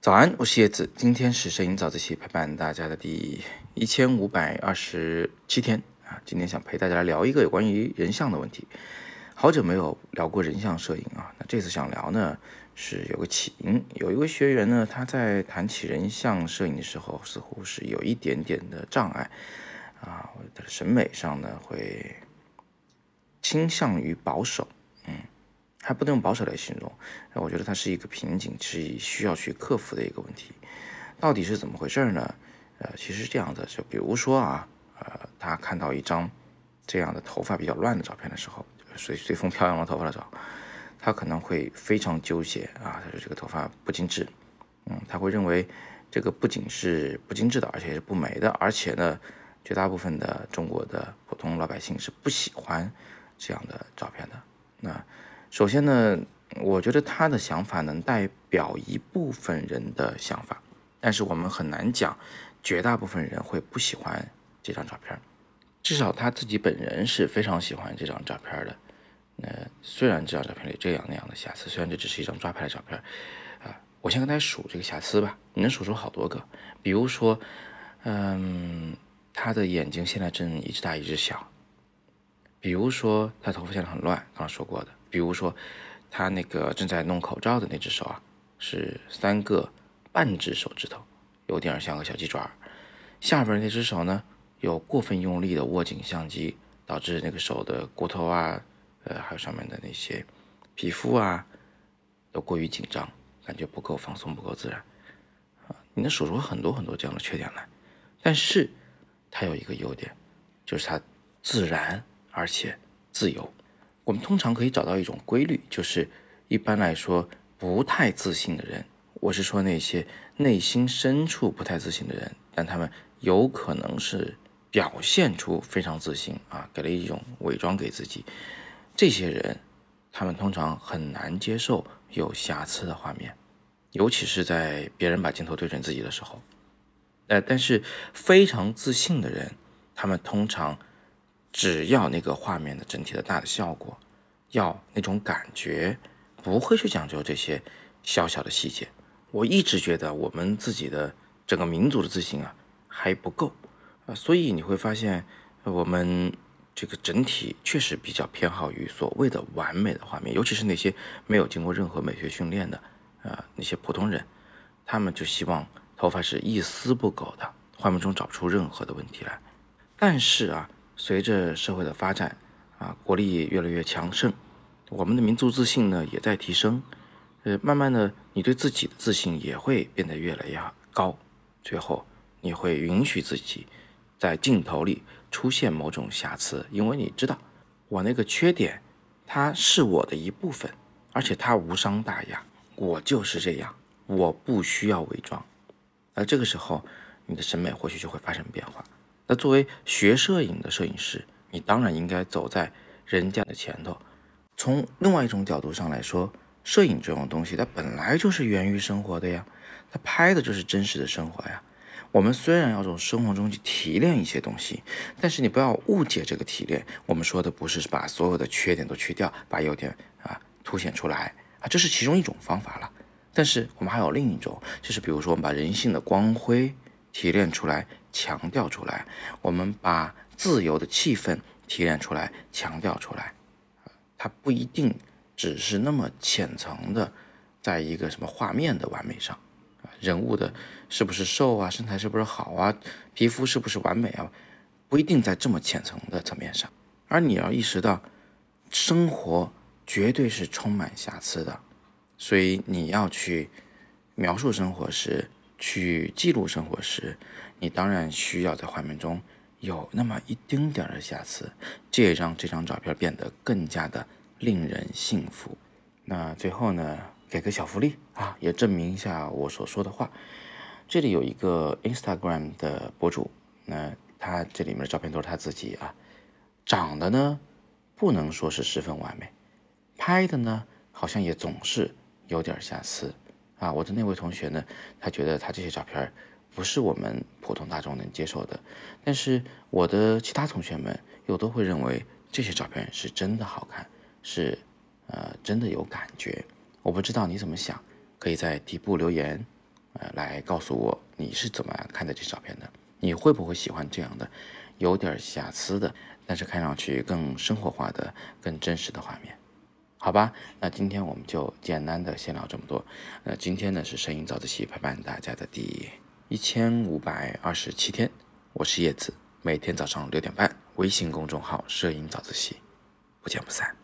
早安，我是叶子。今天是摄影早自习陪伴大家的第一千五百二十七天啊。今天想陪大家聊一个有关于人像的问题。好久没有聊过人像摄影啊，那这次想聊呢是有个起因。有一位学员呢，他在谈起人像摄影的时候，似乎是有一点点的障碍啊，他的审美上呢会倾向于保守，嗯。还不能用保守来形容，我觉得它是一个瓶颈，是需要去克服的一个问题。到底是怎么回事呢？呃，其实是这样的，就比如说啊，呃，他看到一张这样的头发比较乱的照片的时候，随随风飘扬的头发的时候，他可能会非常纠结啊。他说这个头发不精致，嗯，他会认为这个不仅是不精致的，而且是不美的，而且呢，绝大部分的中国的普通老百姓是不喜欢这样的照片的。那首先呢，我觉得他的想法能代表一部分人的想法，但是我们很难讲绝大部分人会不喜欢这张照片。至少他自己本人是非常喜欢这张照片的。那虽然这张照片里这样那样的瑕疵，虽然这只是一张抓拍的照片，啊，我先跟大家数这个瑕疵吧。你能数出好多个？比如说，嗯，他的眼睛现在正一只大一只小。比如说，他头发现在很乱，刚刚说过的。比如说，他那个正在弄口罩的那只手啊，是三个半只手指头，有点像个小鸡爪。下边那只手呢，有过分用力的握紧相机，导致那个手的骨头啊，呃，还有上面的那些皮肤啊，都过于紧张，感觉不够放松，不够自然啊。你能数出很多很多这样的缺点来，但是它有一个优点，就是它自然而且自由。我们通常可以找到一种规律，就是一般来说不太自信的人，我是说那些内心深处不太自信的人，但他们有可能是表现出非常自信啊，给了一种伪装给自己。这些人，他们通常很难接受有瑕疵的画面，尤其是在别人把镜头对准自己的时候。呃，但是非常自信的人，他们通常。只要那个画面的整体的大的效果，要那种感觉，不会去讲究这些小小的细节。我一直觉得我们自己的整个民族的自信啊还不够啊，所以你会发现我们这个整体确实比较偏好于所谓的完美的画面，尤其是那些没有经过任何美学训练的啊那些普通人，他们就希望头发是一丝不苟的，画面中找不出任何的问题来。但是啊。随着社会的发展，啊，国力越来越强盛，我们的民族自信呢也在提升，呃，慢慢的，你对自己的自信也会变得越来越高，最后你会允许自己在镜头里出现某种瑕疵，因为你知道，我那个缺点，它是我的一部分，而且它无伤大雅，我就是这样，我不需要伪装，而这个时候，你的审美或许就会发生变化。那作为学摄影的摄影师，你当然应该走在人家的前头。从另外一种角度上来说，摄影这种东西，它本来就是源于生活的呀，它拍的就是真实的生活呀。我们虽然要从生活中去提炼一些东西，但是你不要误解这个提炼。我们说的不是把所有的缺点都去掉，把优点啊凸显出来啊，这是其中一种方法了。但是我们还有另一种，就是比如说我们把人性的光辉提炼出来。强调出来，我们把自由的气氛提炼出来，强调出来，它不一定只是那么浅层的，在一个什么画面的完美上，啊，人物的是不是瘦啊，身材是不是好啊，皮肤是不是完美啊，不一定在这么浅层的层面上，而你要意识到，生活绝对是充满瑕疵的，所以你要去描述生活时。去记录生活时，你当然需要在画面中有那么一丁点儿的瑕疵，这也让这张照片变得更加的令人信服。那最后呢，给个小福利啊，也证明一下我所说的话。这里有一个 Instagram 的博主，那他这里面的照片都是他自己啊，长得呢不能说是十分完美，拍的呢好像也总是有点瑕疵。啊，我的那位同学呢，他觉得他这些照片不是我们普通大众能接受的，但是我的其他同学们又都会认为这些照片是真的好看，是呃真的有感觉。我不知道你怎么想，可以在底部留言呃，来告诉我你是怎么看待这照片的？你会不会喜欢这样的有点瑕疵的，但是看上去更生活化的、更真实的画面？好吧，那今天我们就简单的先聊这么多。那，今天呢是摄影早自习陪伴大家的第一千五百二十七天，我是叶子，每天早上六点半，微信公众号“摄影早自习”，不见不散。